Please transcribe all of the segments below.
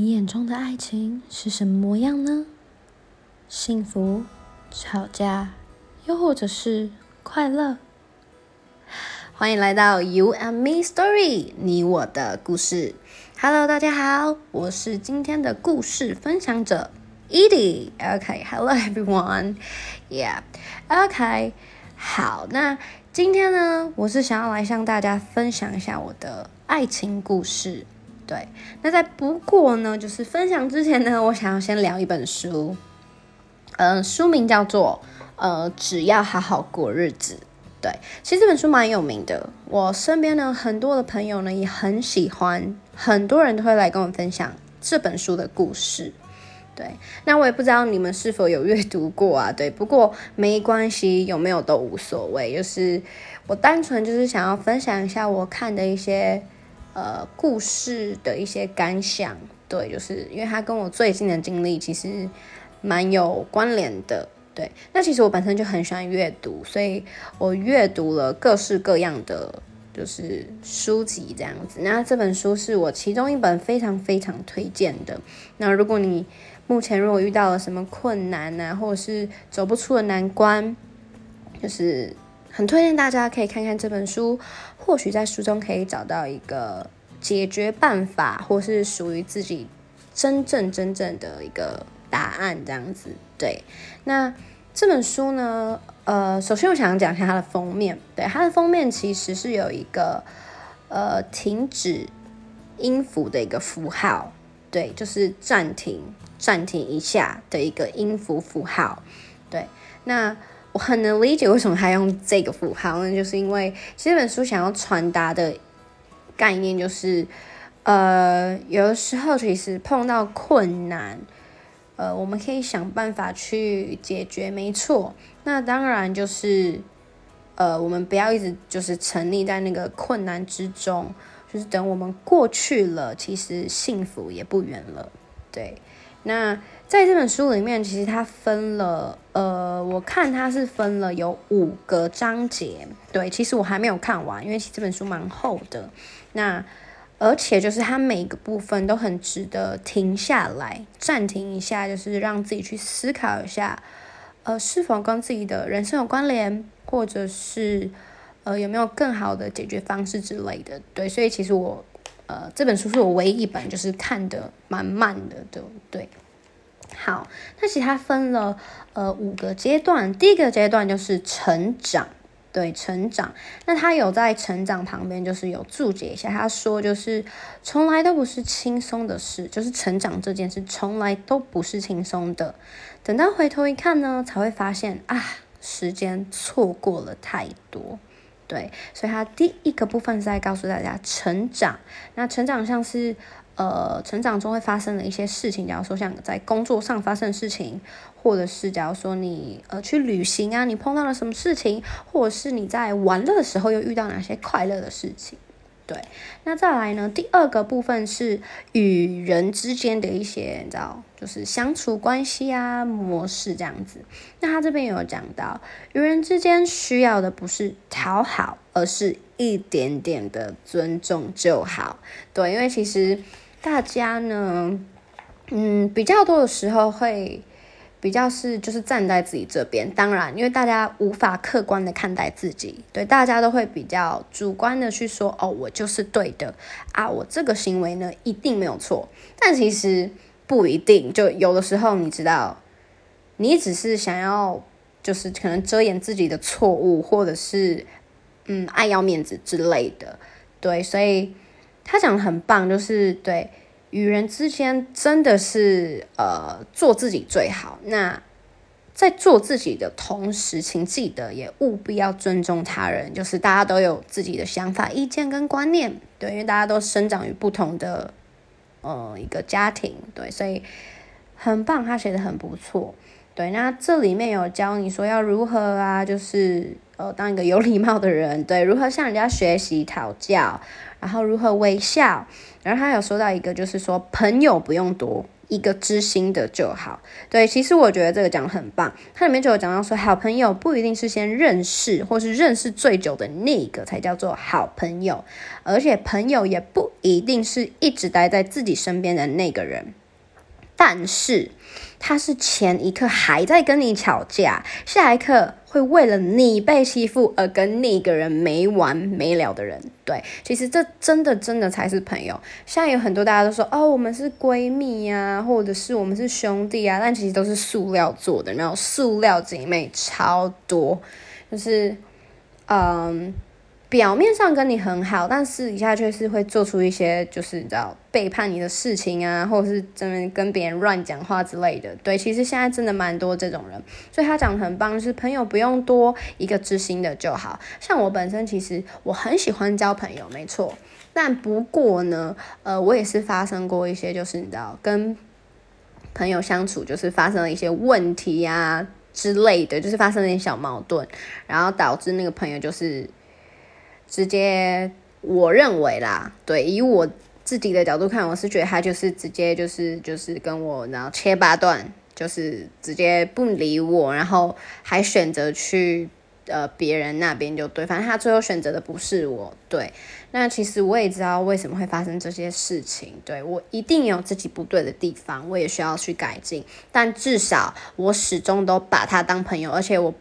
你眼中的爱情是什么模样呢？幸福、吵架，又或者是快乐？欢迎来到 You and Me Story，你我的故事。Hello，大家好，我是今天的故事分享者 Edie。OK，Hello everyone。Yeah，OK。好，那今天呢，我是想要来向大家分享一下我的爱情故事。对，那在不过呢，就是分享之前呢，我想要先聊一本书，嗯，书名叫做《呃，只要好好过日子》。对，其实这本书蛮有名的，我身边呢很多的朋友呢也很喜欢，很多人都会来跟我分享这本书的故事。对，那我也不知道你们是否有阅读过啊？对，不过没关系，有没有都无所谓，就是我单纯就是想要分享一下我看的一些。呃，故事的一些感想，对，就是因为他跟我最近的经历其实蛮有关联的，对。那其实我本身就很喜欢阅读，所以我阅读了各式各样的就是书籍这样子。那这本书是我其中一本非常非常推荐的。那如果你目前如果遇到了什么困难啊，或者是走不出的难关，就是。很推荐大家可以看看这本书，或许在书中可以找到一个解决办法，或是属于自己真正真正的一个答案，这样子。对，那这本书呢，呃，首先我想讲一下它的封面。对，它的封面其实是有一个呃停止音符的一个符号，对，就是暂停暂停一下的一个音符符号。对，那。我很能理解为什么他用这个符号，那就是因为这本书想要传达的概念就是，呃，有的时候其实碰到困难，呃，我们可以想办法去解决，没错。那当然就是，呃，我们不要一直就是沉溺在那个困难之中，就是等我们过去了，其实幸福也不远了。对，那。在这本书里面，其实它分了，呃，我看它是分了有五个章节。对，其实我还没有看完，因为这本书蛮厚的。那而且就是它每个部分都很值得停下来，暂停一下，就是让自己去思考一下，呃，是否跟自己的人生有关联，或者是呃有没有更好的解决方式之类的。对，所以其实我，呃，这本书是我唯一一本就是看的蛮慢的，对对。好，那其实它分了呃五个阶段，第一个阶段就是成长，对，成长。那他有在成长旁边就是有注解一下，他说就是从来都不是轻松的事，就是成长这件事从来都不是轻松的。等到回头一看呢，才会发现啊，时间错过了太多。对，所以他第一个部分是在告诉大家成长，那成长像是。呃，成长中会发生的一些事情，假如说像在工作上发生的事情，或者是假如说你呃去旅行啊，你碰到了什么事情，或者是你在玩乐的时候又遇到哪些快乐的事情，对。那再来呢，第二个部分是与人之间的一些，你知道，就是相处关系啊模式这样子。那他这边有讲到，与人之间需要的不是讨好，而是一点点的尊重就好。对，因为其实。大家呢，嗯，比较多的时候会比较是就是站在自己这边。当然，因为大家无法客观的看待自己，对，大家都会比较主观的去说，哦，我就是对的啊，我这个行为呢一定没有错。但其实不一定，就有的时候你知道，你只是想要就是可能遮掩自己的错误，或者是嗯爱要面子之类的，对，所以。他讲的很棒，就是对与人之间真的是呃做自己最好。那在做自己的同时，请记得也务必要尊重他人。就是大家都有自己的想法、意见跟观念，对，因为大家都生长于不同的呃一个家庭，对，所以很棒，他写的很不错。对，那这里面有教你说要如何啊，就是呃当一个有礼貌的人，对，如何向人家学习讨教。然后如何微笑？然后他有说到一个，就是说朋友不用多，一个知心的就好。对，其实我觉得这个讲的很棒。它里面就有讲到说，好朋友不一定是先认识或是认识最久的那个才叫做好朋友，而且朋友也不一定是一直待在自己身边的那个人。但是，他是前一刻还在跟你吵架，下一刻会为了你被欺负而跟那个人没完没了的人。对，其实这真的真的才是朋友。现在有很多大家都说哦，我们是闺蜜呀，或者是我们是兄弟啊，但其实都是塑料做的，然后塑料姐妹超多，就是嗯。表面上跟你很好，但私底下却是会做出一些就是你知道背叛你的事情啊，或者是真的跟别人乱讲话之类的。对，其实现在真的蛮多这种人，所以他讲的很棒，就是朋友不用多，一个知心的就好。像我本身其实我很喜欢交朋友，没错。但不过呢，呃，我也是发生过一些就是你知道跟朋友相处就是发生了一些问题呀之类的，就是发生了一点小矛盾，然后导致那个朋友就是。直接，我认为啦，对，以我自己的角度看，我是觉得他就是直接就是就是跟我然后切八段，就是直接不理我，然后还选择去呃别人那边就对，反正他最后选择的不是我，对。那其实我也知道为什么会发生这些事情，对我一定有自己不对的地方，我也需要去改进，但至少我始终都把他当朋友，而且我。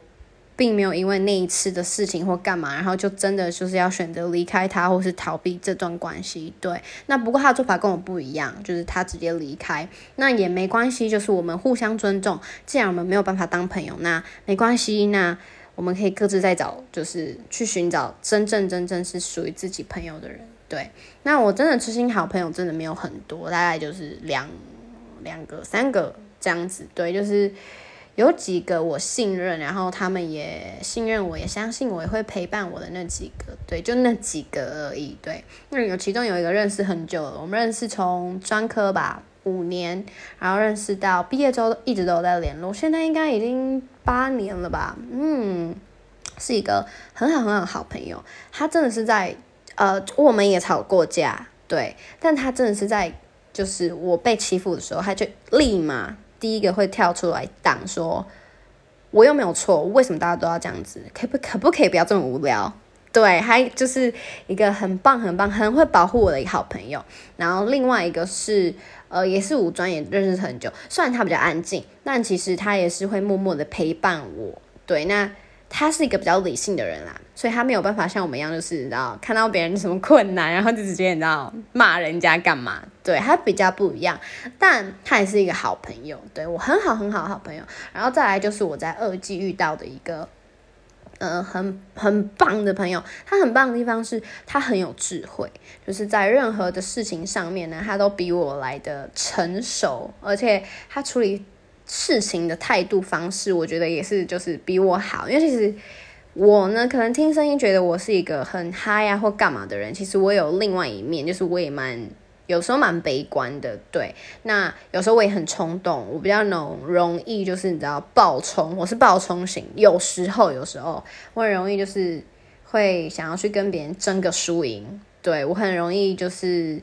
并没有因为那一次的事情或干嘛，然后就真的就是要选择离开他，或是逃避这段关系。对，那不过他的做法跟我不一样，就是他直接离开，那也没关系，就是我们互相尊重。既然我们没有办法当朋友，那没关系，那我们可以各自再找，就是去寻找真正真正是属于自己朋友的人。对，那我真的知心好朋友真的没有很多，大概就是两两个、三个这样子。对，就是。有几个我信任，然后他们也信任我，也相信我，也会陪伴我的那几个，对，就那几个而已。对，那有其中有一个认识很久了，我们认识从专科吧，五年，然后认识到毕业之后一直都在联络，现在应该已经八年了吧？嗯，是一个很好很好的好朋友。他真的是在呃，我们也吵过架，对，但他真的是在就是我被欺负的时候，他就立马。第一个会跳出来挡说，我又没有错，为什么大家都要这样子？可不可不可以不要这么无聊？对，还就是一个很棒很棒很会保护我的一个好朋友。然后另外一个是，呃，也是五专也认识很久，虽然他比较安静，但其实他也是会默默的陪伴我。对，那。他是一个比较理性的人啦，所以他没有办法像我们一样，就是你知道看到别人什么困难，然后就直接你知道骂人家干嘛？对他比较不一样，但他也是一个好朋友，对我很好很好的好朋友。然后再来就是我在二季遇到的一个，呃，很很棒的朋友。他很棒的地方是他很有智慧，就是在任何的事情上面呢，他都比我来的成熟，而且他处理。事情的态度方式，我觉得也是，就是比我好。因为其实我呢，可能听声音觉得我是一个很嗨啊或干嘛的人，其实我有另外一面，就是我也蛮有时候蛮悲观的。对，那有时候我也很冲动，我比较容容易就是你知道暴冲，我是暴冲型。有时候有时候我很容易就是会想要去跟别人争个输赢。对我很容易就是。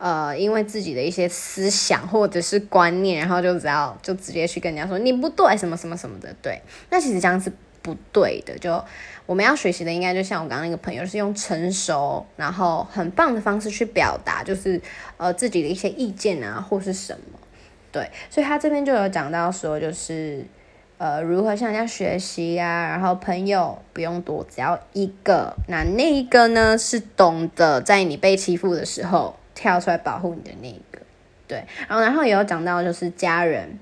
呃，因为自己的一些思想或者是观念，然后就只要就直接去跟人家说你不对，什么什么什么的，对，那其实这样是不对的。就我们要学习的，应该就像我刚刚那个朋友，是用成熟然后很棒的方式去表达，就是呃自己的一些意见啊，或是什么，对。所以他这边就有讲到说，就是呃如何向人家学习呀，然后朋友不用多，只要一个，那那一个呢是懂得在你被欺负的时候。跳出来保护你的那个，对，然后然后也有讲到就是家人，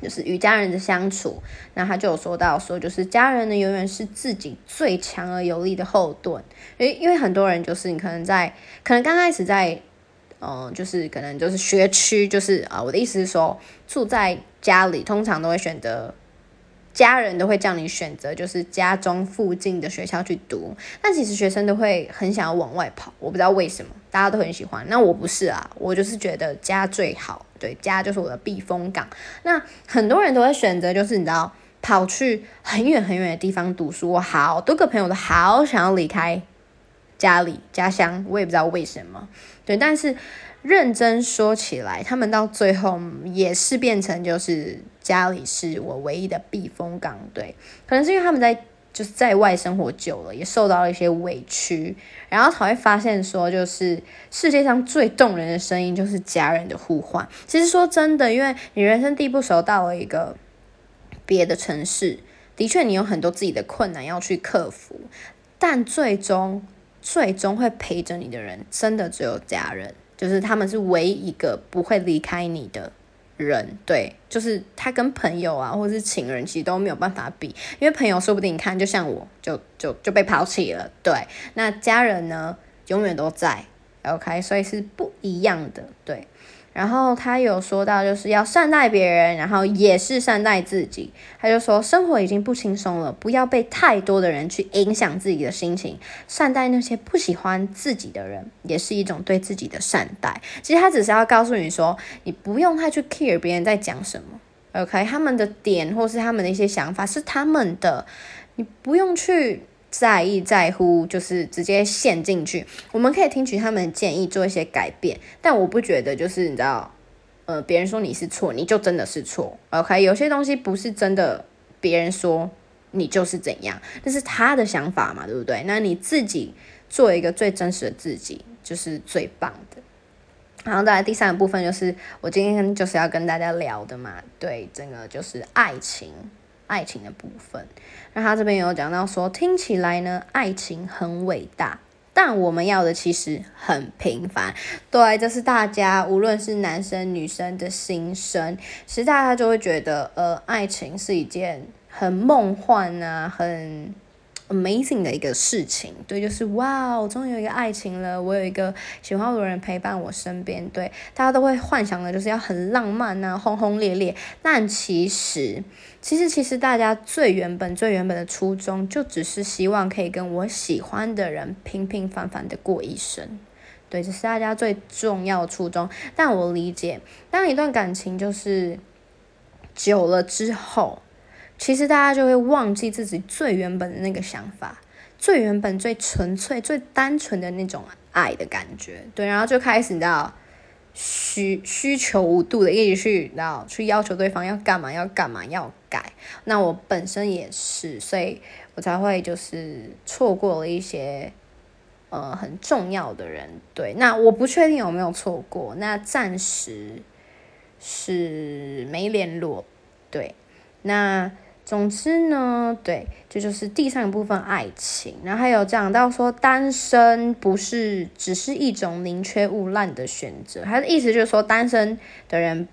就是与家人的相处，那他就有说到说，就是家人呢永远是自己最强而有力的后盾，因为因为很多人就是你可能在可能刚开始在，嗯，就是可能就是学区，就是啊，我的意思是说住在家里，通常都会选择。家人都会叫你选择，就是家中附近的学校去读，但其实学生都会很想要往外跑，我不知道为什么，大家都很喜欢。那我不是啊，我就是觉得家最好，对，家就是我的避风港。那很多人都会选择，就是你知道，跑去很远很远的地方读书。我好多个朋友都好想要离开家里家乡，我也不知道为什么。对，但是认真说起来，他们到最后也是变成就是家里是我唯一的避风港，对，可能是因为他们在就是在外生活久了，也受到了一些委屈，然后才会发现说，就是世界上最动人的声音就是家人的呼唤。其实说真的，因为你人生地不熟，到了一个别的城市，的确你有很多自己的困难要去克服，但最终。最终会陪着你的人，真的只有家人，就是他们是唯一一个不会离开你的人。对，就是他跟朋友啊，或是情人，其实都没有办法比，因为朋友说不定你看，就像我，就就就被抛弃了。对，那家人呢，永远都在。OK，所以是不一样的。对。然后他有说到，就是要善待别人，然后也是善待自己。他就说，生活已经不轻松了，不要被太多的人去影响自己的心情。善待那些不喜欢自己的人，也是一种对自己的善待。其实他只是要告诉你说，你不用太去 care 别人在讲什么，OK？他们的点或是他们的一些想法是他们的，你不用去。在意在乎，就是直接陷进去。我们可以听取他们的建议，做一些改变。但我不觉得，就是你知道，呃，别人说你是错，你就真的是错。OK，有些东西不是真的，别人说你就是怎样，那是他的想法嘛，对不对？那你自己做一个最真实的自己，就是最棒的。然后，再来第三个部分，就是我今天就是要跟大家聊的嘛，对，整个就是爱情。爱情的部分，那他这边有讲到说，听起来呢，爱情很伟大，但我们要的其实很平凡。对，这是大家无论是男生女生的心声。其实大家就会觉得，呃，爱情是一件很梦幻啊，很。amazing 的一个事情，对，就是哇，我终于有一个爱情了，我有一个喜欢我的人陪伴我身边，对，大家都会幻想的就是要很浪漫啊，轰轰烈烈。但其实，其实，其实大家最原本、最原本的初衷，就只是希望可以跟我喜欢的人平平凡凡的过一生，对，这是大家最重要的初衷。但我理解，当一段感情就是久了之后。其实大家就会忘记自己最原本的那个想法，最原本、最纯粹、最单纯的那种爱的感觉，对，然后就开始你知道需需求无度的一直去，你知道去要求对方要干嘛、要干嘛、要改。那我本身也是，所以我才会就是错过了一些呃很重要的人。对，那我不确定有没有错过，那暂时是没联络。对，那。总之呢，对，这就是第三部分爱情。然后还有讲到说，单身不是只是一种宁缺毋滥的选择，他的意思就是说，单身的人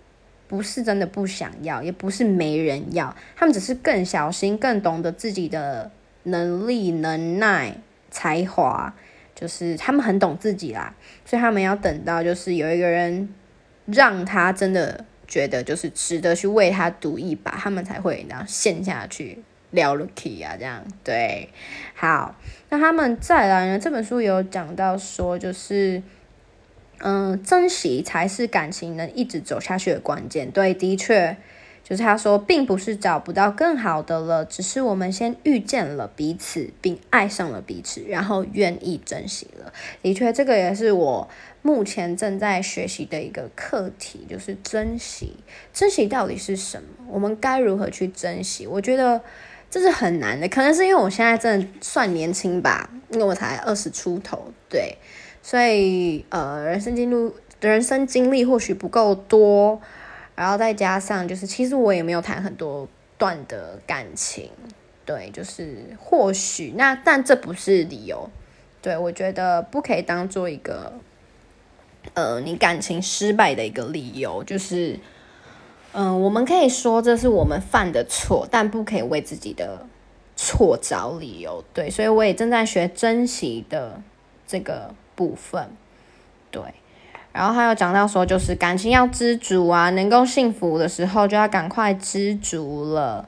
不是真的不想要，也不是没人要，他们只是更小心、更懂得自己的能力、能耐、才华，就是他们很懂自己啦，所以他们要等到就是有一个人让他真的。觉得就是值得去为他赌一把，他们才会然后陷下去聊 lucky 啊，这样对。好，那他们再来呢？这本书有讲到说，就是嗯，珍惜才是感情能一直走下去的关键。对，的确。就是他说，并不是找不到更好的了，只是我们先遇见了彼此，并爱上了彼此，然后愿意珍惜了。的确，这个也是我目前正在学习的一个课题，就是珍惜。珍惜到底是什么？我们该如何去珍惜？我觉得这是很难的，可能是因为我现在真的算年轻吧，因为我才二十出头，对，所以呃，人生经历人生经历或许不够多。然后再加上，就是其实我也没有谈很多段的感情，对，就是或许那，但这不是理由，对我觉得不可以当做一个，呃，你感情失败的一个理由，就是，嗯，我们可以说这是我们犯的错，但不可以为自己的错找理由，对，所以我也正在学珍惜的这个部分，对。然后还有讲到说，就是感情要知足啊，能够幸福的时候就要赶快知足了。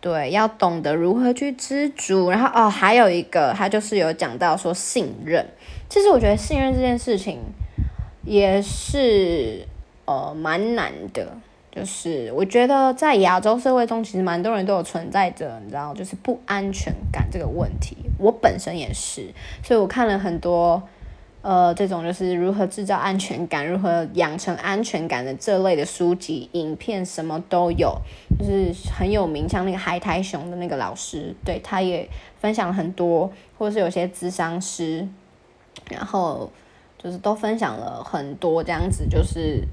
对，要懂得如何去知足。然后哦，还有一个，他就是有讲到说信任。其实我觉得信任这件事情也是呃蛮难的。就是我觉得在亚洲社会中，其实蛮多人都有存在着，你知道，就是不安全感这个问题。我本身也是，所以我看了很多。呃，这种就是如何制造安全感、如何养成安全感的这类的书籍、影片，什么都有，就是很有名。像那个海苔熊的那个老师，对他也分享了很多，或是有些咨商师，然后就是都分享了很多这样子，就是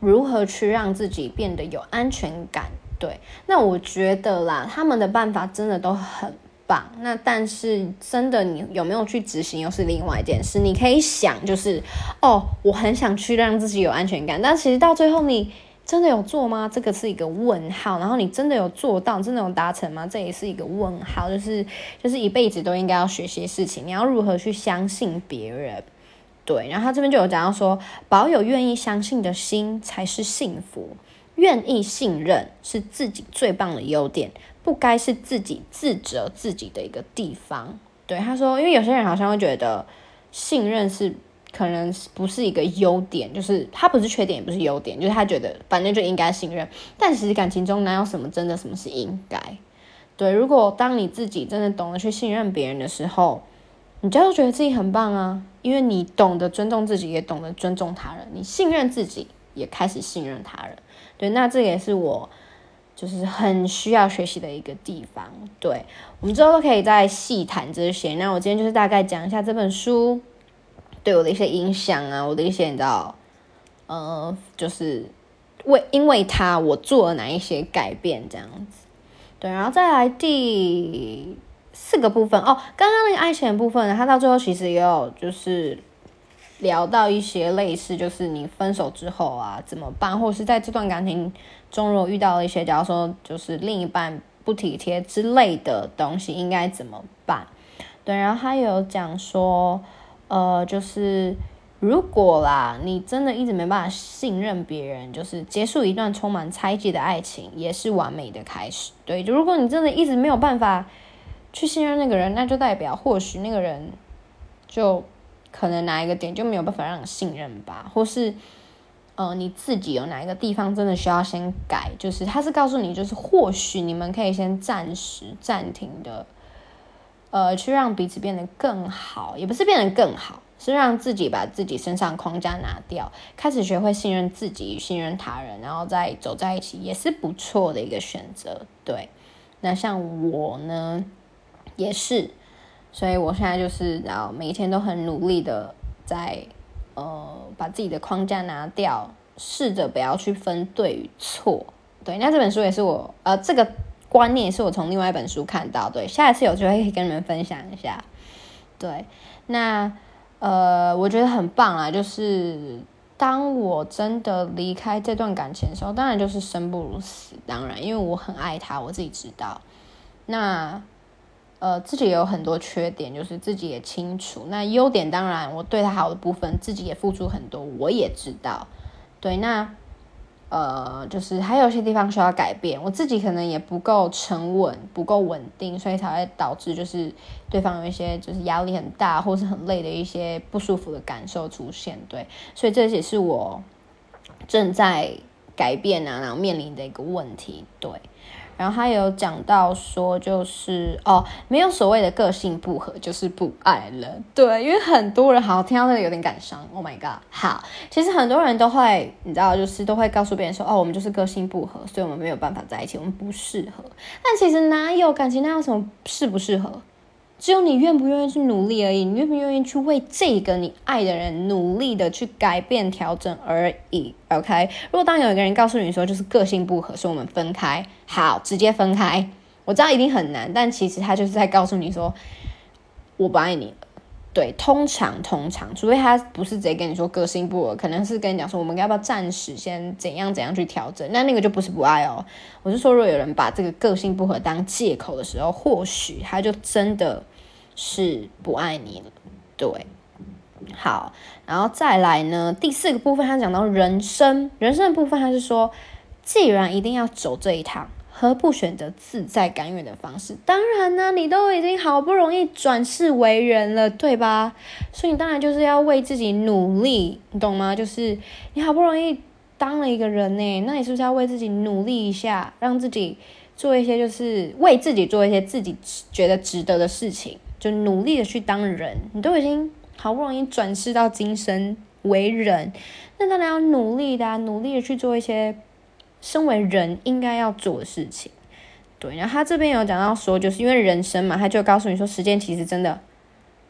如何去让自己变得有安全感。对，那我觉得啦，他们的办法真的都很。棒，那但是真的你有没有去执行又是另外一件事。你可以想，就是哦，我很想去让自己有安全感，但其实到最后你真的有做吗？这个是一个问号。然后你真的有做到，真的有达成吗？这也是一个问号。就是就是一辈子都应该要学些事情，你要如何去相信别人？对，然后他这边就有讲到说，保有愿意相信的心才是幸福，愿意信任是自己最棒的优点。不该是自己自责自己的一个地方。对他说，因为有些人好像会觉得信任是可能不是一个优点，就是他不是缺点，也不是优点，就是他觉得反正就应该信任。但其实感情中哪有什么真的什么是应该？对，如果当你自己真的懂得去信任别人的时候，你就会觉得自己很棒啊，因为你懂得尊重自己，也懂得尊重他人，你信任自己，也开始信任他人。对，那这也是我。就是很需要学习的一个地方，对我们之后都可以再细谈这些。那我今天就是大概讲一下这本书对我的一些影响啊，我的一些你知道，呃，就是为因为它我做了哪一些改变这样子。对，然后再来第四个部分哦，刚刚那个爱情的部分，它到最后其实也有就是聊到一些类似，就是你分手之后啊怎么办，或者是在这段感情。中如果遇到了一些，假如说就是另一半不体贴之类的东西，应该怎么办？对，然后他有讲说，呃，就是如果啦，你真的一直没办法信任别人，就是结束一段充满猜忌的爱情，也是完美的开始。对，就如果你真的一直没有办法去信任那个人，那就代表或许那个人就可能哪一个点就没有办法让你信任吧，或是。呃，你自己有哪一个地方真的需要先改？就是他是告诉你，就是或许你们可以先暂时暂停的，呃，去让彼此变得更好，也不是变得更好，是让自己把自己身上框架拿掉，开始学会信任自己、信任他人，然后再走在一起，也是不错的一个选择。对，那像我呢，也是，所以我现在就是然后每一天都很努力的在。呃，把自己的框架拿掉，试着不要去分对与错。对，那这本书也是我呃，这个观念是我从另外一本书看到。对，下一次有机会可以跟你们分享一下。对，那呃，我觉得很棒啊，就是当我真的离开这段感情的时候，当然就是生不如死，当然，因为我很爱他，我自己知道。那。呃，自己也有很多缺点，就是自己也清楚。那优点当然，我对他好的部分，自己也付出很多，我也知道。对，那呃，就是还有一些地方需要改变，我自己可能也不够沉稳，不够稳定，所以才会导致就是对方有一些就是压力很大或是很累的一些不舒服的感受出现。对，所以这也是我正在改变啊，然后面临的一个问题。对。然后他有讲到说，就是哦，没有所谓的个性不合，就是不爱了。对，因为很多人好像听到这个有点感伤。Oh my god！好，其实很多人都会，你知道，就是都会告诉别人说，哦，我们就是个性不合，所以我们没有办法在一起，我们不适合。但其实哪有感情，那有什么适不适合？只有你愿不愿意去努力而已，你愿不愿意去为这个你爱的人努力的去改变调整而已。OK，如果当有一个人告诉你说就是个性不合，说我们分开，好，直接分开。我知道一定很难，但其实他就是在告诉你说我不爱你。对，通常通常，除非他不是直接跟你说个性不合，可能是跟你讲说我们要不要暂时先怎样怎样去调整，那那个就不是不爱哦。我是说，如果有人把这个个性不合当借口的时候，或许他就真的。是不爱你了，对，好，然后再来呢？第四个部分，他讲到人生，人生的部分，他是说，既然一定要走这一趟，何不选择自在甘愿的方式？当然呢，你都已经好不容易转世为人了，对吧？所以你当然就是要为自己努力，你懂吗？就是你好不容易当了一个人呢，那你是不是要为自己努力一下，让自己做一些，就是为自己做一些自己觉得值得的事情？就努力的去当人，你都已经好不容易转世到今生为人，那当然要努力的啊，努力的去做一些身为人应该要做的事情。对，然后他这边有讲到说，就是因为人生嘛，他就告诉你说，时间其实真的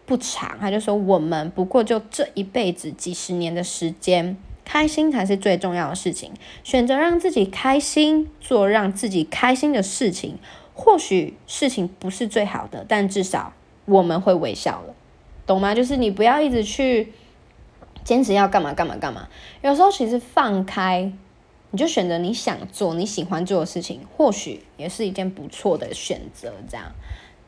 不长。他就说，我们不过就这一辈子几十年的时间，开心才是最重要的事情。选择让自己开心，做让自己开心的事情，或许事情不是最好的，但至少我们会微笑了，懂吗？就是你不要一直去坚持要干嘛干嘛干嘛，有时候其实放开。你就选择你想做、你喜欢做的事情，或许也是一件不错的选择。这样，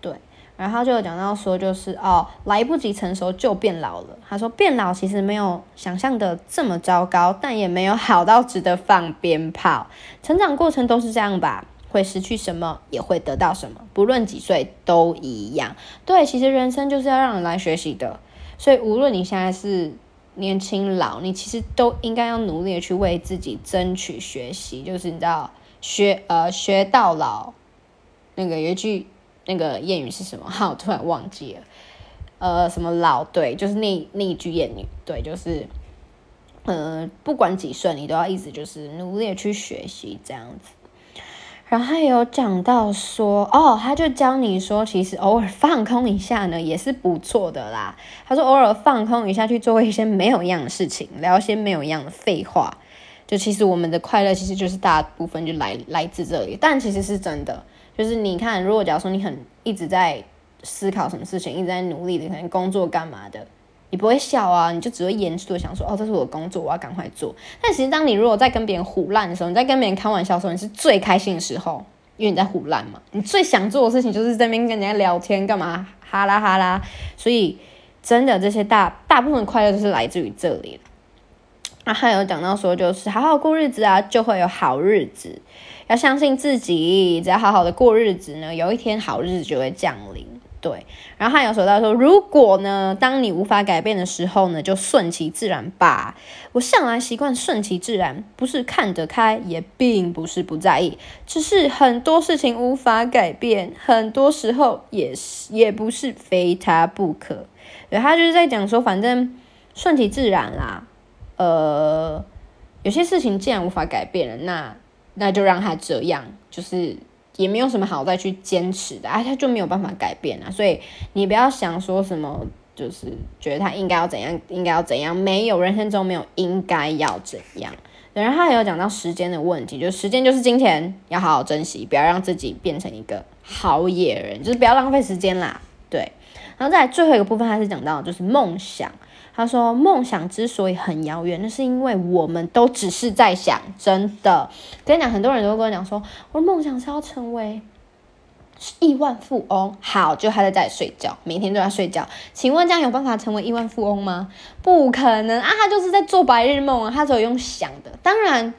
对。然后就有讲到说，就是哦，来不及成熟就变老了。他说，变老其实没有想象的这么糟糕，但也没有好到值得放鞭炮。成长过程都是这样吧，会失去什么，也会得到什么，不论几岁都一样。对，其实人生就是要让人来学习的。所以，无论你现在是。年轻老，你其实都应该要努力的去为自己争取学习，就是你知道学呃学到老，那个有一句那个谚语是什么？哈，我突然忘记了，呃，什么老对，就是那那一句谚语，对，就是呃不管几岁，你都要一直就是努力去学习这样子。然后他有讲到说，哦，他就教你说，其实偶尔放空一下呢，也是不错的啦。他说，偶尔放空一下，去做一些没有一样的事情，聊一些没有一样的废话，就其实我们的快乐其实就是大部分就来来自这里。但其实是真的，就是你看，如果假如说你很一直在思考什么事情，一直在努力的，可能工作干嘛的。你不会笑啊，你就只会严肃的想说，哦，这是我的工作，我要赶快做。但其实，当你如果在跟别人胡乱的时候，你在跟别人开玩笑的时候，你是最开心的时候，因为你在胡乱嘛。你最想做的事情就是在那边跟人家聊天，干嘛哈啦哈啦。所以，真的这些大大部分快乐都是来自于这里。啊，还有讲到说，就是好好过日子啊，就会有好日子。要相信自己，只要好好的过日子呢，有一天好日子就会降临。对，然后他有说到说，如果呢，当你无法改变的时候呢，就顺其自然吧。我向来习惯顺其自然，不是看得开，也并不是不在意，只是很多事情无法改变，很多时候也是也不是非他不可。对他就是在讲说，反正顺其自然啦。呃，有些事情既然无法改变了，那那就让他这样，就是。也没有什么好再去坚持的，啊，他就没有办法改变啊。所以你不要想说什么，就是觉得他应该要怎样，应该要怎样，没有人生中没有应该要怎样。然后他也有讲到时间的问题，就是时间就是金钱，要好好珍惜，不要让自己变成一个好野人，就是不要浪费时间啦。对，然后再最后一个部分，他是讲到就是梦想。他说：“梦想之所以很遥远，那是因为我们都只是在想。真的，跟你讲，很多人都跟我讲说，我的梦想是要成为亿万富翁。好，就他在家里睡觉，每天都在睡觉。请问这样有办法成为亿万富翁吗？不可能啊！他就是在做白日梦啊！他只有用想的。当然，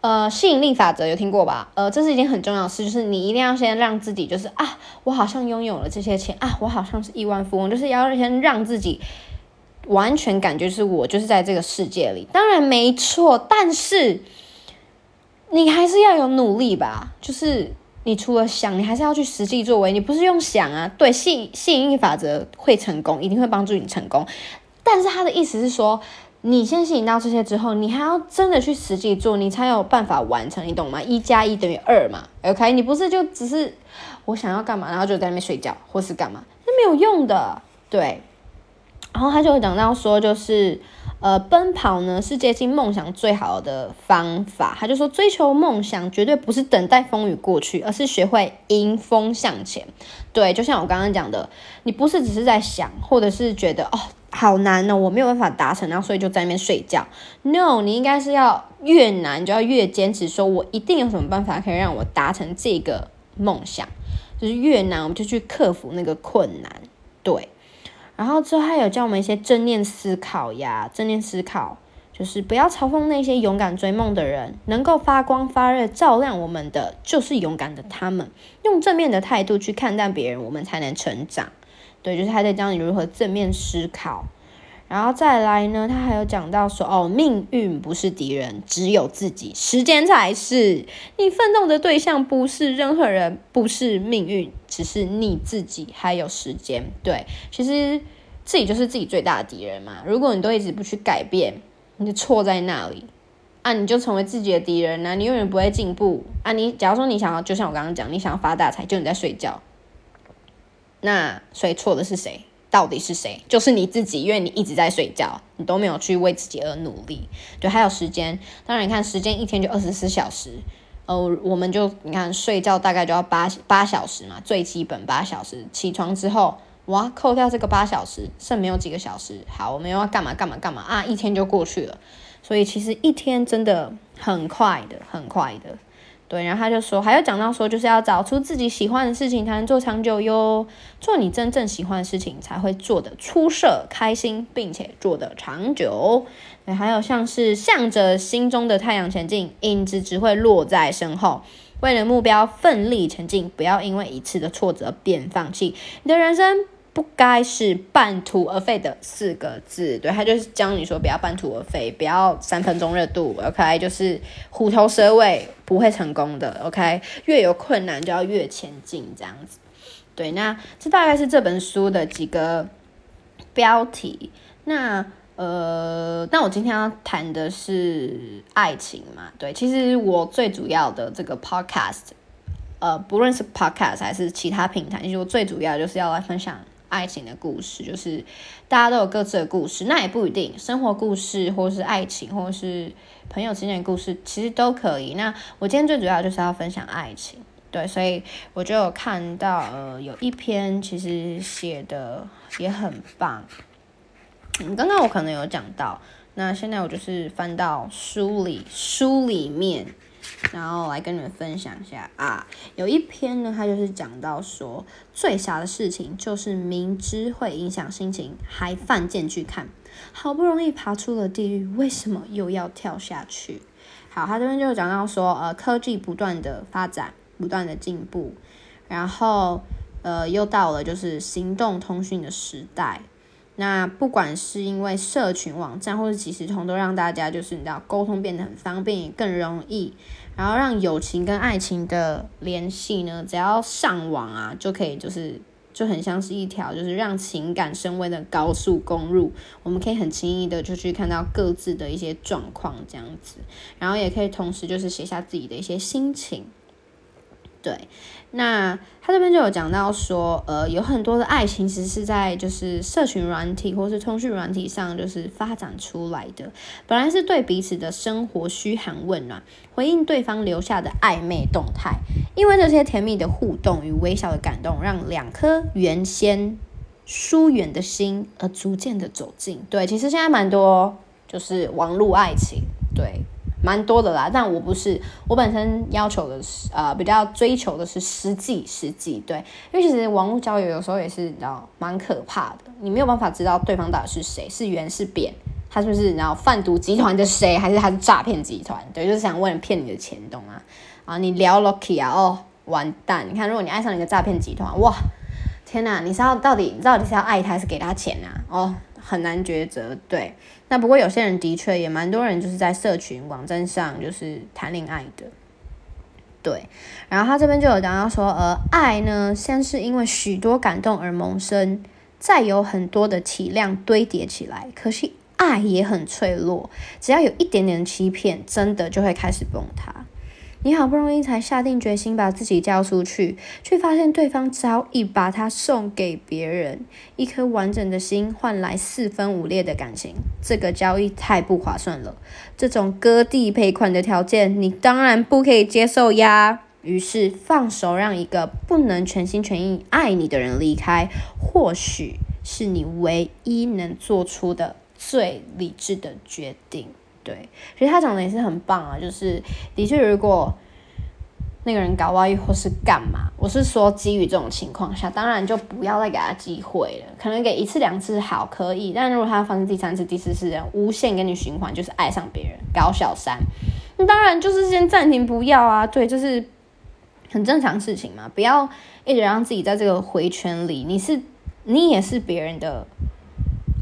呃，吸引力法则有听过吧？呃，这是一件很重要的事，就是你一定要先让自己，就是啊，我好像拥有了这些钱啊，我好像是亿万富翁，就是要先让自己。”完全感觉是我就是在这个世界里，当然没错，但是你还是要有努力吧。就是你除了想，你还是要去实际作为。你不是用想啊，对，吸吸引力法则会成功，一定会帮助你成功。但是他的意思是说，你先吸引到这些之后，你还要真的去实际做，你才有办法完成，你懂吗？一加一等于二嘛，OK？你不是就只是我想要干嘛，然后就在那边睡觉或是干嘛，那没有用的，对。然后他就讲到说，就是，呃，奔跑呢是接近梦想最好的方法。他就说，追求梦想绝对不是等待风雨过去，而是学会迎风向前。对，就像我刚刚讲的，你不是只是在想，或者是觉得哦好难哦，我没有办法达成，然后所以就在那边睡觉。No，你应该是要越难就要越坚持，说我一定有什么办法可以让我达成这个梦想。就是越难，我们就去克服那个困难。对。然后之后还有教我们一些正念思考呀，正念思考就是不要嘲讽那些勇敢追梦的人，能够发光发热照亮我们的就是勇敢的他们，用正面的态度去看待别人，我们才能成长。对，就是他在教你如何正面思考。然后再来呢，他还有讲到说，哦，命运不是敌人，只有自己，时间才是。你奋斗的对象不是任何人，不是命运，只是你自己，还有时间。对，其实自己就是自己最大的敌人嘛。如果你都一直不去改变，你就错在那里啊，你就成为自己的敌人呢，你永远不会进步啊。你假如说你想要，就像我刚刚讲，你想要发大财，就你在睡觉，那所以错的是谁？到底是谁？就是你自己，因为你一直在睡觉，你都没有去为自己而努力。对，还有时间，当然你看时间一天就二十四小时，呃，我们就你看睡觉大概就要八八小时嘛，最基本八小时。起床之后，哇，扣掉这个八小时，剩没有几个小时。好，我们要干嘛干嘛干嘛啊？一天就过去了。所以其实一天真的很快的，很快的。对，然后他就说，还要讲到说，就是要找出自己喜欢的事情才能做长久哟。做你真正喜欢的事情，才会做得出色、开心，并且做得长久。对，还有像是向着心中的太阳前进，影子只会落在身后。为了目标奋力前进，不要因为一次的挫折便放弃。你的人生。不该是半途而废的四个字，对他就是教你说不要半途而废，不要三分钟热度，OK，就是虎头蛇尾不会成功的，OK，越有困难就要越前进这样子。对，那这大概是这本书的几个标题。那呃，那我今天要谈的是爱情嘛？对，其实我最主要的这个 Podcast，呃，不论是 Podcast 还是其他平台，其实我最主要就是要来分享。爱情的故事，就是大家都有各自的故事，那也不一定，生活故事或是爱情，或是朋友之间的故事，其实都可以。那我今天最主要就是要分享爱情，对，所以我就有看到，呃，有一篇其实写的也很棒。嗯，刚刚我可能有讲到，那现在我就是翻到书里，书里面。然后来跟你们分享一下啊，有一篇呢，它就是讲到说，最傻的事情就是明知会影响心情，还犯贱去看。好不容易爬出了地狱，为什么又要跳下去？好，他这边就讲到说，呃，科技不断的发展，不断的进步，然后呃，又到了就是行动通讯的时代。那不管是因为社群网站或者即时通，都让大家就是你知道沟通变得很方便，也更容易。然后让友情跟爱情的联系呢，只要上网啊，就可以就是就很像是一条就是让情感升温的高速公路。我们可以很轻易的就去看到各自的一些状况这样子，然后也可以同时就是写下自己的一些心情。对，那他这边就有讲到说，呃，有很多的爱情其实是在就是社群软体或是通讯软体上就是发展出来的，本来是对彼此的生活嘘寒问暖，回应对方留下的暧昧动态，因为这些甜蜜的互动与微小的感动，让两颗原先疏远的心而逐渐的走近。对，其实现在蛮多就是网络爱情，对。蛮多的啦，但我不是，我本身要求的是，呃，比较追求的是实际，实际对，因为其实网络交友有时候也是，你知道，蛮可怕的，你没有办法知道对方到底是谁，是圆是扁，他是不是然后贩毒集团的谁，还是他是诈骗集团，对，就是想为了骗你的钱，懂吗？啊，你聊 lucky 啊，哦，完蛋，你看，如果你爱上一个诈骗集团，哇，天哪，你是要到底你到底是要爱他，还是给他钱啊？哦。很难抉择，对。那不过有些人的确也蛮多人就是在社群网站上就是谈恋爱的，对。然后他这边就有讲到说，呃，爱呢，先是因为许多感动而萌生，再有很多的体谅堆叠起来。可惜爱也很脆弱，只要有一点点欺骗，真的就会开始崩塌。你好不容易才下定决心把自己交出去，却发现对方早已把它送给别人。一颗完整的心换来四分五裂的感情，这个交易太不划算了。这种割地赔款的条件，你当然不可以接受呀。于是放手，让一个不能全心全意爱你的人离开，或许是你唯一能做出的最理智的决定。对，其实他讲的也是很棒啊，就是的确，如果那个人搞外遇或是干嘛，我是说基于这种情况下，当然就不要再给他机会了。可能给一次两次好可以，但如果他发生第三次、第四次这样，无限给你循环，就是爱上别人搞小三，那当然就是先暂停，不要啊。对，就是很正常事情嘛，不要一直让自己在这个回圈里。你是你也是别人的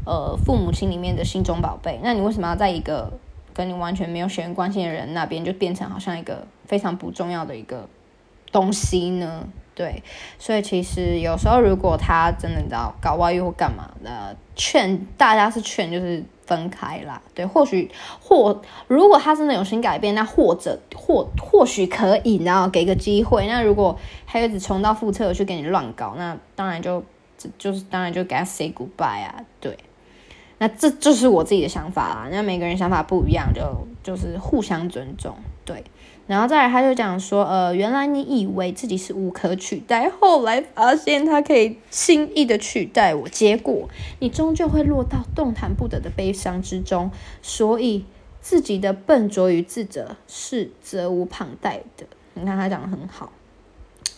呃父母亲里面的心中宝贝，那你为什么要在一个？跟你完全没有血缘关系的人那边，就变成好像一个非常不重要的一个东西呢？对，所以其实有时候如果他真的你知道搞外遇或干嘛的，劝大家是劝就是分开啦。对，或许或如果他真的有心改变，那或者或或许可以，然后给个机会。那如果他一直重蹈覆辙去给你乱搞，那当然就就是当然就给他 say goodbye 啊。对，那这就是我自己的想法啦。那每个人想法不一样，就就是互相尊重。对。然后再来，他就讲说，呃，原来你以为自己是无可取代，后来发现他可以轻易的取代我，结果你终究会落到动弹不得的悲伤之中。所以自己的笨拙与自责是责无旁贷的。你看他讲的很好。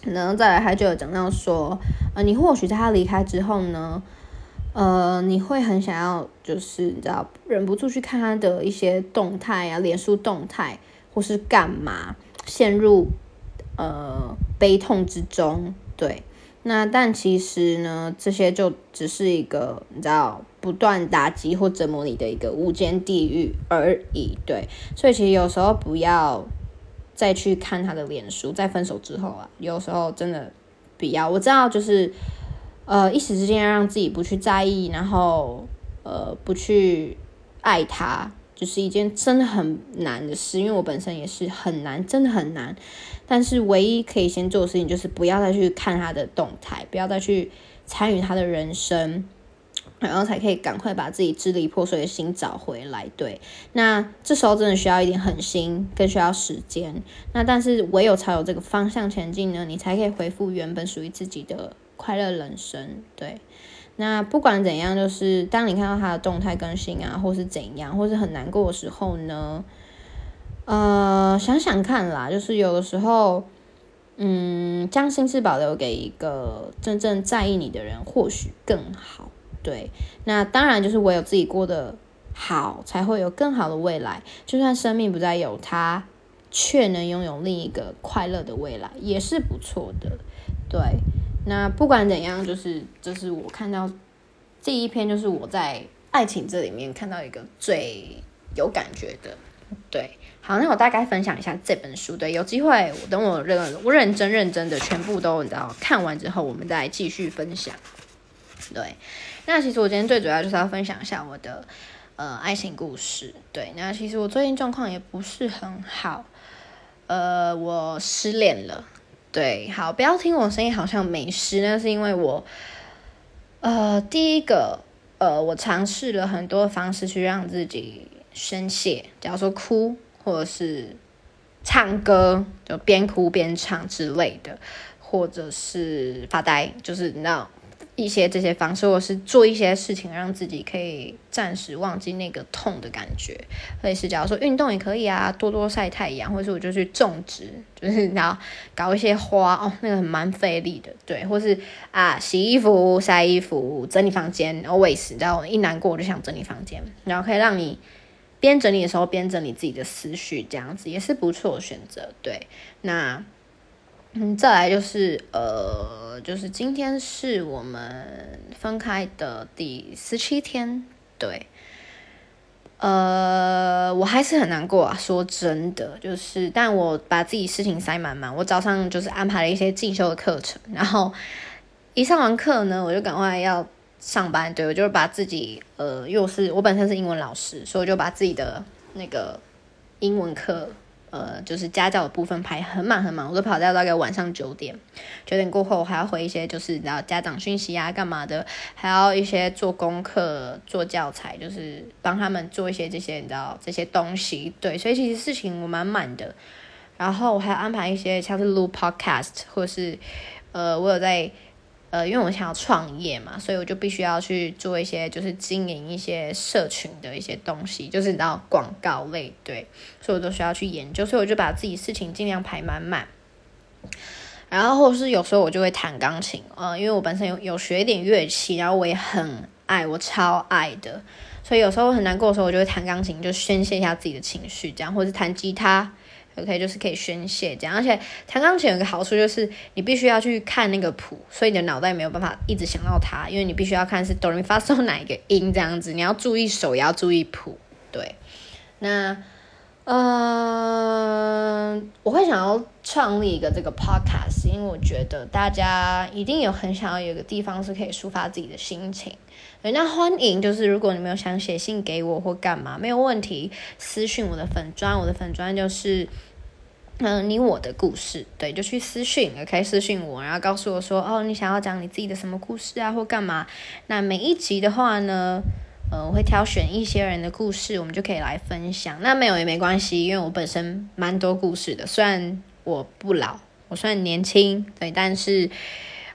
然后再来，他就有讲到说，呃，你或许在他离开之后呢，呃，你会很想要，就是你知道，忍不住去看他的一些动态啊，脸书动态。或是干嘛陷入呃悲痛之中？对，那但其实呢，这些就只是一个你知道不断打击或折磨你的一个无间地狱而已。对，所以其实有时候不要再去看他的脸书，在分手之后啊，有时候真的不要。我知道，就是呃一时之间让自己不去在意，然后呃不去爱他。就是一件真的很难的事，因为我本身也是很难，真的很难。但是唯一可以先做的事情，就是不要再去看他的动态，不要再去参与他的人生，然后才可以赶快把自己支离破碎的心找回来。对，那这时候真的需要一点狠心，更需要时间。那但是唯有朝有这个方向前进呢，你才可以恢复原本属于自己的快乐人生。对。那不管怎样，就是当你看到他的动态更新啊，或是怎样，或是很难过的时候呢，呃，想想看啦，就是有的时候，嗯，将心事保留给一个真正在意你的人，或许更好。对，那当然就是唯有自己过得好，才会有更好的未来。就算生命不再有他，却能拥有另一个快乐的未来，也是不错的。对。那不管怎样，就是这是我看到这一篇，就是我在爱情这里面看到一个最有感觉的。对，好，那我大概分享一下这本书。对，有机会我等我认我认真认真的全部都你知道看完之后，我们再继续分享。对，那其实我今天最主要就是要分享一下我的呃爱情故事。对，那其实我最近状况也不是很好，呃，我失恋了。对，好，不要听我声音好像没事，那是因为我，呃，第一个，呃，我尝试了很多方式去让自己宣泄，假如说哭，或者是唱歌，就边哭边唱之类的，或者是发呆，就是你知道。一些这些方式，或是做一些事情，让自己可以暂时忘记那个痛的感觉。类似，假如说运动也可以啊，多多晒太阳，或是我就去种植，就是 然后搞一些花哦，那个蛮费力的，对。或是啊，洗衣服、晒衣服、整理房间，always，然后一难过我就想整理房间，然后可以让你边整理的时候边整理自己的思绪，这样子也是不错的选择。对，那。嗯，再来就是呃，就是今天是我们分开的第十七天，对，呃，我还是很难过啊，说真的，就是，但我把自己事情塞满满，我早上就是安排了一些进修的课程，然后一上完课呢，我就赶快要上班，对我就是把自己呃，又是我本身是英文老师，所以我就把自己的那个英文课。呃，就是家教的部分排很满很满，我都跑到大概晚上九点，九点过后我还要回一些就是然后家长讯息啊干嘛的，还要一些做功课、做教材，就是帮他们做一些这些你知道这些东西。对，所以其实事情我蛮满的，然后我还要安排一些像是录 podcast 或是呃，我有在。呃，因为我想要创业嘛，所以我就必须要去做一些，就是经营一些社群的一些东西，就是你知道广告类，对，所以我都需要去研究，所以我就把自己事情尽量排满满。然后或是有时候我就会弹钢琴，呃，因为我本身有有学一点乐器，然后我也很爱，我超爱的，所以有时候很难过的时候，我就会弹钢琴，就宣泄一下自己的情绪，这样，或者弹吉他。OK，就是可以宣泄这样，而且弹钢琴有个好处就是你必须要去看那个谱，所以你的脑袋没有办法一直想到它，因为你必须要看是哆来咪发唆哪一个音这样子，你要注意手，也要注意谱。对，那呃，我会想要创立一个这个 podcast，因为我觉得大家一定有很想要有个地方是可以抒发自己的心情。那欢迎，就是如果你们有想写信给我或干嘛，没有问题，私信我的粉砖，我的粉砖就是。嗯，你我的故事，对，就去私信，也可以私信我，然后告诉我说，哦，你想要讲你自己的什么故事啊，或干嘛？那每一集的话呢，呃，我会挑选一些人的故事，我们就可以来分享。那没有也没关系，因为我本身蛮多故事的，虽然我不老，我算年轻，对，但是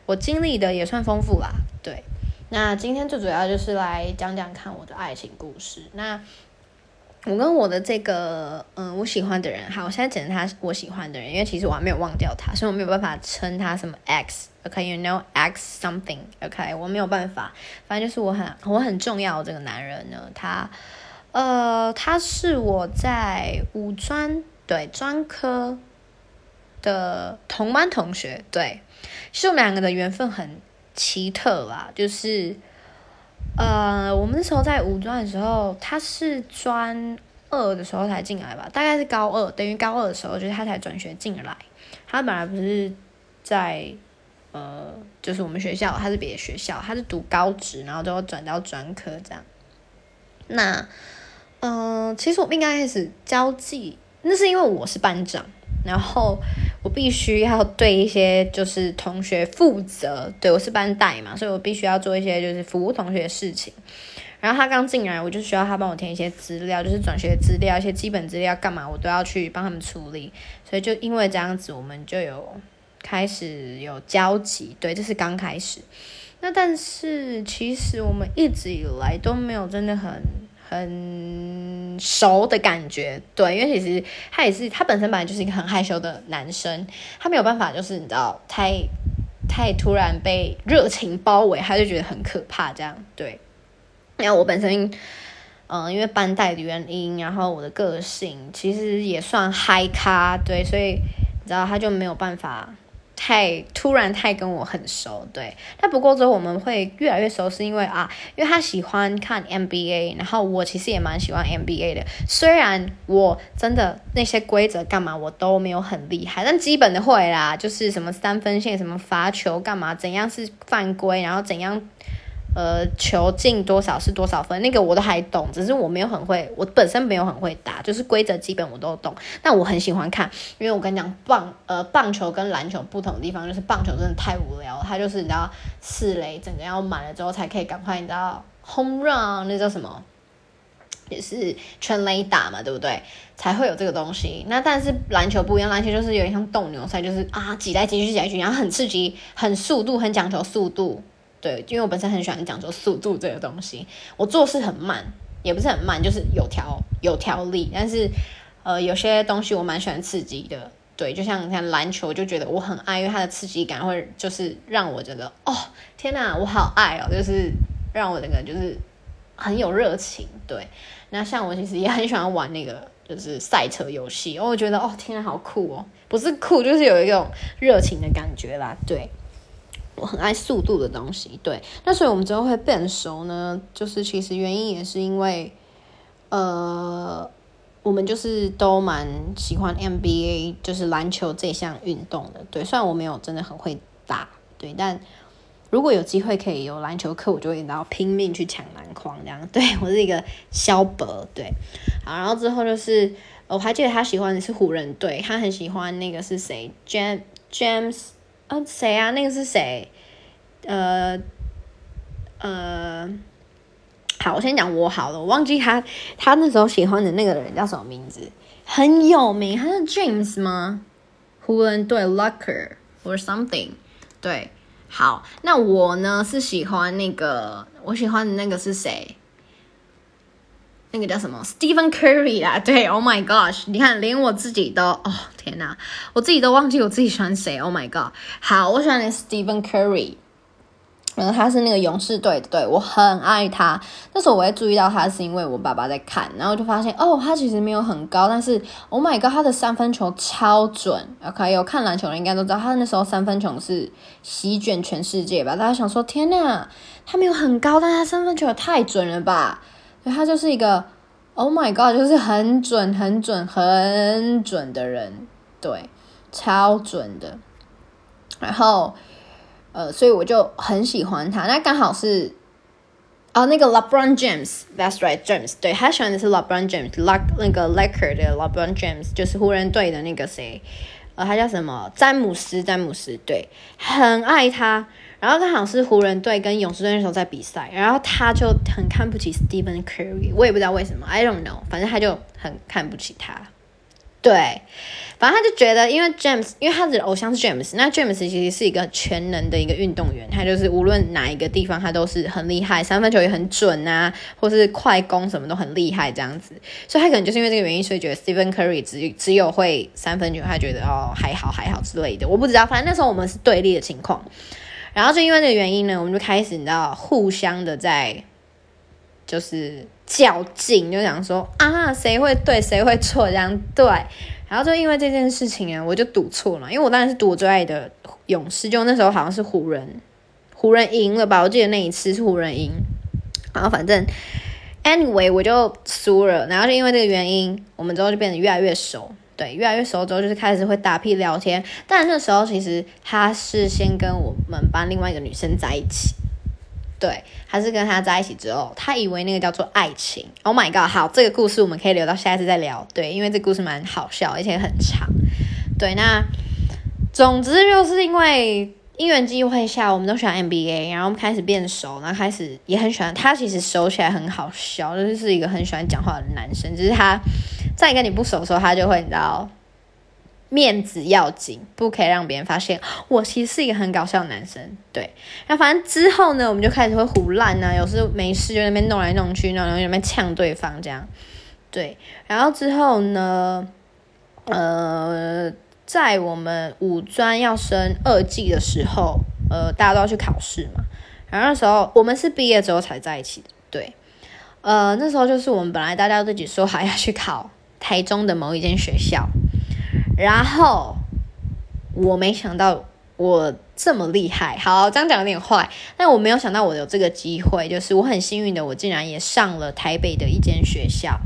我经历的也算丰富啦，对。那今天最主要就是来讲讲看我的爱情故事，那。我跟我的这个嗯，我喜欢的人，好，我现在只能他我喜欢的人，因为其实我还没有忘掉他，所以我没有办法称他什么 X OK，you know X something，OK，我没有办法，反正就是我很我很重要这个男人呢，他呃，他是我在五专对专科的同班同学，对，其实我们两个的缘分很奇特啦，就是。呃，我们那时候在五专的时候，他是专二的时候才进来吧，大概是高二，等于高二的时候，就是他才转学进来。他本来不是在呃，就是我们学校，他是别的学校，他是读高职，然后都要转到专科这样。那嗯，其实我们应该开始交际，那是因为我是班长。然后我必须要对一些就是同学负责，对我是班带嘛，所以我必须要做一些就是服务同学的事情。然后他刚进来，我就需要他帮我填一些资料，就是转学资料、一些基本资料，干嘛我都要去帮他们处理。所以就因为这样子，我们就有开始有交集。对，这是刚开始。那但是其实我们一直以来都没有真的很。很熟的感觉，对，因为其实他也是，他本身本来就是一个很害羞的男生，他没有办法，就是你知道，太太突然被热情包围，他就觉得很可怕，这样对。然后我本身，嗯，因为班带的原因，然后我的个性其实也算嗨咖，对，所以你知道，他就没有办法。太突然，太跟我很熟，对。但不过之后我们会越来越熟，是因为啊，因为他喜欢看 NBA，然后我其实也蛮喜欢 NBA 的。虽然我真的那些规则干嘛我都没有很厉害，但基本的会啦，就是什么三分线、什么罚球干嘛，怎样是犯规，然后怎样。呃，球进多少是多少分，那个我都还懂，只是我没有很会，我本身没有很会打，就是规则基本我都懂。但我很喜欢看，因为我跟你讲，棒呃棒球跟篮球不同的地方，就是棒球真的太无聊，它就是你知道四垒整个要满了之后才可以赶快你知道 home run 那叫什么，也是全垒打嘛，对不对？才会有这个东西。那但是篮球不一样，篮球就是有点像斗牛赛，就是啊挤来挤去挤来挤去，然后很刺激，很速度，很讲求速度。对，因为我本身很喜欢讲究速度这个东西，我做事很慢，也不是很慢，就是有条有条理。但是，呃，有些东西我蛮喜欢刺激的。对，就像你看篮球，就觉得我很爱，因为它的刺激感会就是让我觉得，哦，天哪，我好爱哦，就是让我整个就是很有热情。对，那像我其实也很喜欢玩那个就是赛车游戏，我觉得哦，天哪，好酷哦，不是酷，就是有一种热情的感觉啦。对。我很爱速度的东西，对。那所以我们之后会变熟呢，就是其实原因也是因为，呃，我们就是都蛮喜欢 NBA，就是篮球这项运动的，对。虽然我没有真的很会打，对，但如果有机会可以有篮球课，我就会然后拼命去抢篮筐这样。对我是一个肖伯，对。好，然后之后就是我还记得他喜欢的是湖人队，他很喜欢那个是谁，James James。啊，谁啊？那个是谁？呃呃，好，我先讲我好了，我忘记他他那时候喜欢的那个人叫什么名字，很有名，他是 James 吗？湖人队 Lucker or something？对，好，那我呢是喜欢那个，我喜欢的那个是谁？那个叫什么 Stephen Curry 啊？对，Oh my gosh！你看，连我自己都哦，天哪，我自己都忘记我自己喜欢谁。Oh my god！好，我喜欢 Stephen Curry，嗯，他是那个勇士队的，对我很爱他。那时候我会注意到他，是因为我爸爸在看，然后就发现哦，他其实没有很高，但是 Oh my god，他的三分球超准。OK，有看篮球的应该都知道，他那时候三分球是席卷全世界吧？大家想说，天哪，他没有很高，但他三分球也太准了吧？所以他就是一个，Oh my God，就是很准、很准、很准的人。对，超准的。然后，呃，所以我就很喜欢他。那刚好是，哦，那个 LeBron James，That's right，James，对他喜欢的是 LeBron James，Luck 那个 Laker 的 LeBron James，就是湖人队的那个谁，呃，他叫什么？詹姆斯，詹姆斯，对，很爱他。然后刚好是湖人队跟勇士队那时候在比赛，然后他就很看不起 Stephen Curry，我也不知道为什么，I don't know，反正他就很看不起他。对，反正他就觉得，因为 James，因为他的偶像是 James，那 James 其实是一个全能的一个运动员，他就是无论哪一个地方他都是很厉害，三分球也很准啊，或是快攻什么都很厉害这样子，所以他可能就是因为这个原因，所以觉得 Stephen Curry 只只有会三分球，他觉得哦还好还好之类的，我不知道，反正那时候我们是对立的情况。然后就因为这个原因呢，我们就开始你知道互相的在就是较劲，就想说啊谁会对谁会错这样对。然后就因为这件事情呢，我就赌错了，因为我当然是赌我最爱的勇士，就那时候好像是湖人，湖人赢了吧？我记得那一次是湖人赢。然后反正 anyway 我就输了，然后就因为这个原因，我们之后就变得越来越熟。对，越来越熟之后，就是开始会打屁聊天。但那时候其实他是先跟我们班另外一个女生在一起。对，他是跟他在一起之后，他以为那个叫做爱情。Oh my god！好，这个故事我们可以留到下一次再聊。对，因为这故事蛮好笑，而且很长。对，那总之就是因为因缘机会下，我们都喜欢 NBA，然后我们开始变熟，然后开始也很喜欢他。其实熟起来很好笑，就是一个很喜欢讲话的男生，只是他。在跟你不熟的时候，他就会你知道，面子要紧，不可以让别人发现我其实是一个很搞笑的男生。对，然后反正之后呢，我们就开始会胡乱啊，有时没事就那边弄来弄去弄，然后那边呛对方这样。对，然后之后呢，呃，在我们五专要升二季的时候，呃，大家都要去考试嘛，然后那时候我们是毕业之后才在一起的。对，呃，那时候就是我们本来大家自己说好要去考。台中的某一间学校，然后我没想到我这么厉害。好，这样讲有点坏，但我没有想到我有这个机会，就是我很幸运的，我竟然也上了台北的一间学校。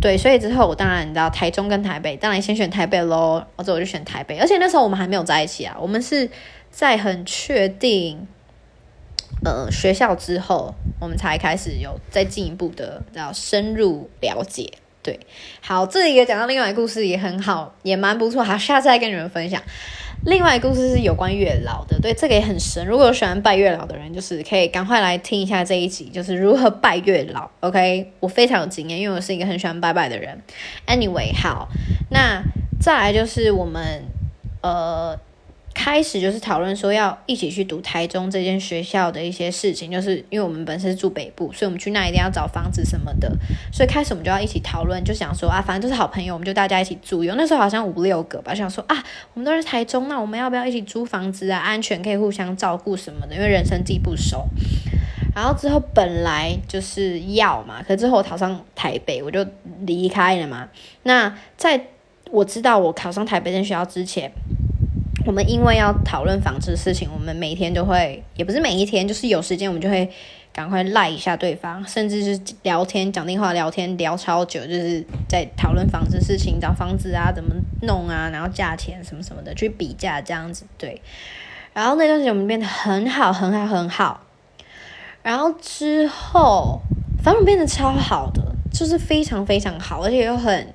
对，所以之后我当然你知道台中跟台北，当然先选台北喽。或者我就选台北，而且那时候我们还没有在一起啊，我们是在很确定呃学校之后，我们才开始有再进一步的要深入了解。对，好，这里也讲到另外一个故事，也很好，也蛮不错。好，下次再跟你们分享。另外一个故事是有关月老的，对，这个也很神。如果有喜欢拜月老的人，就是可以赶快来听一下这一集，就是如何拜月老。OK，我非常有经验，因为我是一个很喜欢拜拜的人。Anyway，好，那再来就是我们呃。开始就是讨论说要一起去读台中这间学校的一些事情，就是因为我们本身是住北部，所以我们去那一定要找房子什么的，所以开始我们就要一起讨论，就想说啊，反正都是好朋友，我们就大家一起住。有那时候好像五六个吧，想说啊，我们都是台中，那我们要不要一起租房子啊？安全可以互相照顾什么的，因为人生地不熟。然后之后本来就是要嘛，可之后我考上台北，我就离开了嘛。那在我知道我考上台北这学校之前。我们因为要讨论房子的事情，我们每天都会，也不是每一天，就是有时间我们就会赶快赖一下对方，甚至是聊天、讲电话、聊天聊超久，就是在讨论房子事情，找房子啊，怎么弄啊，然后价钱什么什么的去比价这样子，对。然后那段时间我们变得很好，很好，很好。然后之后，反正变得超好的，就是非常非常好，而且又很。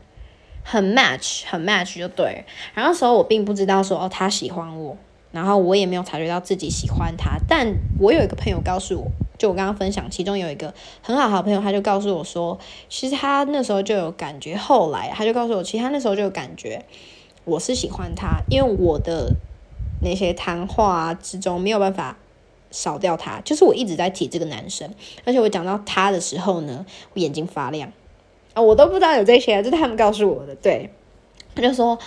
很 match，很 match 就对。然后那时候我并不知道说哦他喜欢我，然后我也没有察觉到自己喜欢他。但我有一个朋友告诉我，就我刚刚分享，其中有一个很好好朋友，他就告诉我说，其实他那时候就有感觉。后来他就告诉我，其实他那时候就有感觉，我是喜欢他，因为我的那些谈话之中没有办法少掉他，就是我一直在提这个男生，而且我讲到他的时候呢，我眼睛发亮。啊，我都不知道有这些，这是他们告诉我的。对，他就说，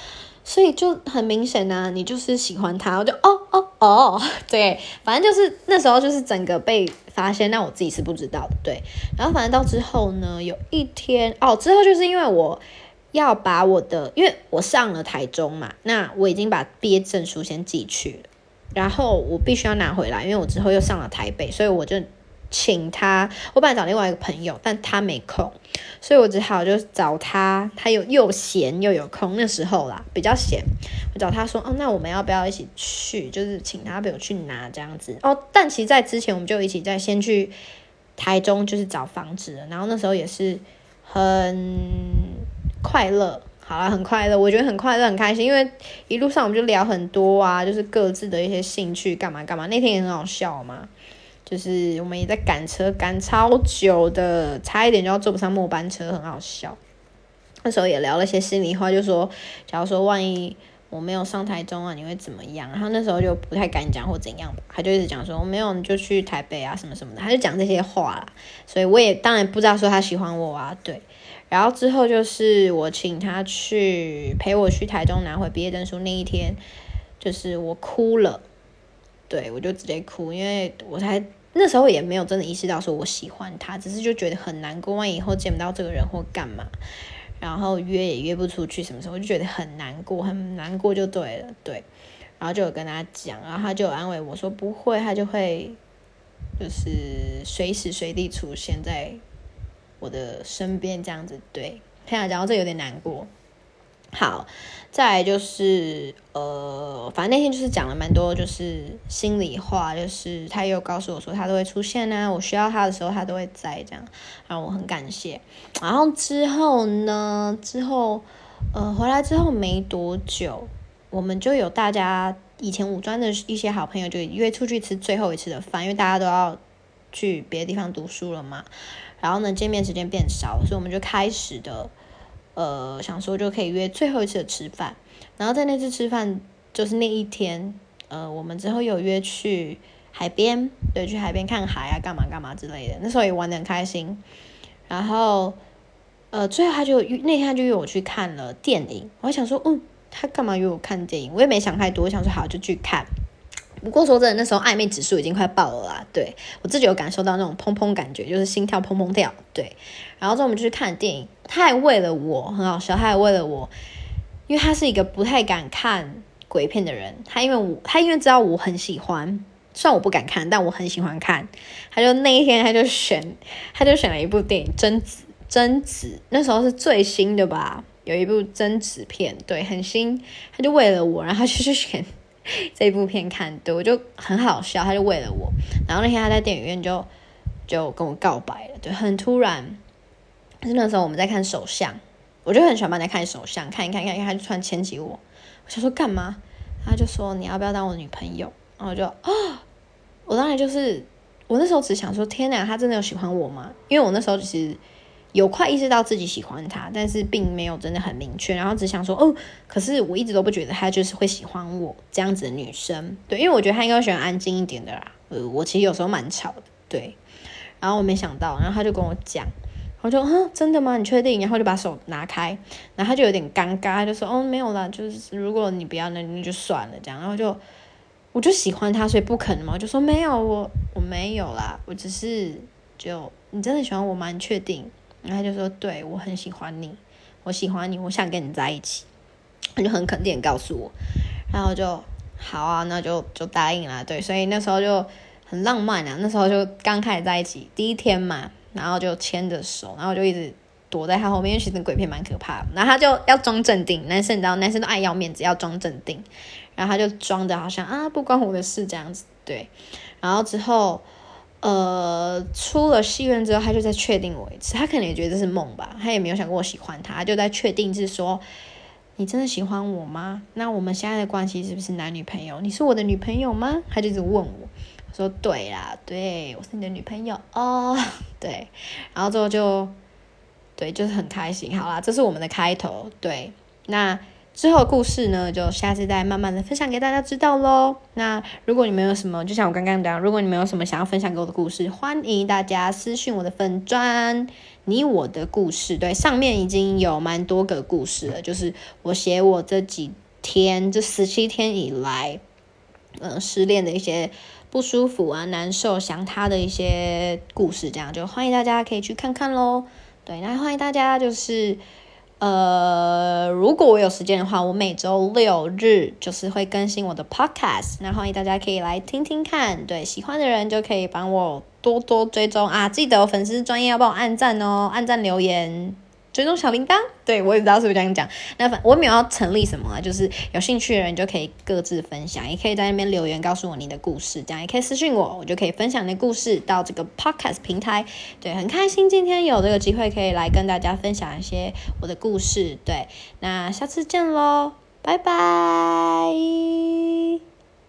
所以就很明显呢，你就是喜欢他。我就哦哦哦，对，反正就是那时候就是整个被发现，那我自己是不知道的。对，然后反正到之后呢，有一天哦，之后就是因为我要把我的，因为我上了台中嘛，那我已经把毕业证书先寄去了，然后我必须要拿回来，因为我之后又上了台北，所以我就。请他，我本来找另外一个朋友，但他没空，所以我只好就找他，他有又闲又有空，那时候啦比较闲，我找他说，哦，那我们要不要一起去？就是请他陪我去拿这样子哦。但其实，在之前我们就一起在先去台中，就是找房子，然后那时候也是很快乐。好了，很快乐，我觉得很快乐，很开心，因为一路上我们就聊很多啊，就是各自的一些兴趣，干嘛干嘛。那天也很好笑嘛，就是我们也在赶车，赶超久的，差一点就要坐不上末班车，很好笑。那时候也聊了些心里话，就说，假如说万一我没有上台中啊，你会怎么样？然后那时候就不太敢讲或怎样吧，他就一直讲说，我没有你就去台北啊，什么什么的，他就讲这些话啦。所以我也当然不知道说他喜欢我啊，对。然后之后就是我请他去陪我去台中拿回毕业证书那一天，就是我哭了，对我就直接哭，因为我才那时候也没有真的意识到说我喜欢他，只是就觉得很难过，万一以后见不到这个人或干嘛，然后约也约不出去，什么时候就觉得很难过，很难过就对了，对，然后就有跟他讲，然后他就安慰我说不会，他就会就是随时随地出现在。我的身边这样子，对，现在讲到这有点难过。好，再来就是呃，反正那天就是讲了蛮多，就是心里话，就是他又告诉我说他都会出现啊，我需要他的时候他都会在这样，然后我很感谢。然后之后呢，之后呃回来之后没多久，我们就有大家以前五专的一些好朋友就约出去吃最后一次的饭，因为大家都要去别的地方读书了嘛。然后呢，见面时间变少，所以我们就开始的，呃，想说就可以约最后一次的吃饭。然后在那次吃饭，就是那一天，呃，我们之后有约去海边，对，去海边看海啊，干嘛干嘛之类的。那时候也玩的很开心。然后，呃，最后他就那天他就约我去看了电影。我想说，嗯，他干嘛约我看电影？我也没想太多，我想说好就去看。不过说真的，那时候暧昧指数已经快爆了啦。对我自己有感受到那种砰砰感觉，就是心跳砰砰跳。对，然后之后我们就去看电影，他还为了我很好笑，他还为了我，因为他是一个不太敢看鬼片的人，他因为我他因为知道我很喜欢，虽然我不敢看，但我很喜欢看，他就那一天他就选他就选了一部电影《贞子》，贞子那时候是最新的吧，有一部贞子片，对，很新，他就为了我，然后他就去选。这部片看对我就很好笑，他就为了我，然后那天他在电影院就就跟我告白了，对，很突然。是那时候我们在看手相，我就很喜欢帮他看手相，看一看，看一看，他就突然牵起我，我想说干嘛？他就说你要不要当我女朋友？然后我就啊，我当然就是我那时候只想说天哪，他真的有喜欢我吗？因为我那时候其实。有快意识到自己喜欢他，但是并没有真的很明确，然后只想说哦，可是我一直都不觉得他就是会喜欢我这样子的女生，对，因为我觉得他应该喜欢安静一点的啦。呃，我其实有时候蛮吵的，对。然后我没想到，然后他就跟我讲，我就嗯，真的吗？你确定？然后就把手拿开，然后他就有点尴尬，就说哦，没有啦，就是如果你不要，那那就算了这样。然后就我就喜欢他，所以不可能嘛，我就说没有，我我没有啦，我只是就你真的喜欢我吗？你确定？然后他就说：“对我很喜欢你，我喜欢你，我想跟你在一起。”他就很肯定告诉我，然后就好啊，那就就答应了。对，所以那时候就很浪漫啊。那时候就刚开始在一起第一天嘛，然后就牵着手，然后就一直躲在他后面，因为其实鬼片蛮可怕的。然后他就要装镇定，男生你知道，男生都爱要面子，要装镇定。然后他就装的好像啊，不关我的事这样子。对，然后之后。呃，出了戏院之后，他就在确定我一次。他可能也觉得这是梦吧，他也没有想过我喜欢他，就在确定是说，你真的喜欢我吗？那我们现在的关系是不是男女朋友？你是我的女朋友吗？他就一直问我，说对啦，对我是你的女朋友哦，对，然后之后就，对，就是很开心。好啦，这是我们的开头，对，那。之后的故事呢，就下次再慢慢的分享给大家知道喽。那如果你们有什么，就像我刚刚讲，如果你们有什么想要分享给我的故事，欢迎大家私信我的粉砖，你我的故事。对，上面已经有蛮多个故事了，就是我写我这几天，这十七天以来，嗯，失恋的一些不舒服啊、难受、想他的一些故事，这样就欢迎大家可以去看看喽。对，那欢迎大家就是。呃，如果我有时间的话，我每周六日就是会更新我的 podcast，那欢迎大家可以来听听看。对，喜欢的人就可以帮我多多追踪啊！记得粉丝专业要帮我按赞哦，按赞留言。追踪小铃铛，对我也不知道是不是这样讲。那反我没有要成立什么，就是有兴趣的人就可以各自分享，也可以在那边留言告诉我你的故事，这样也可以私信我，我就可以分享你的故事到这个 podcast 平台。对，很开心今天有这个机会可以来跟大家分享一些我的故事。对，那下次见喽，拜拜。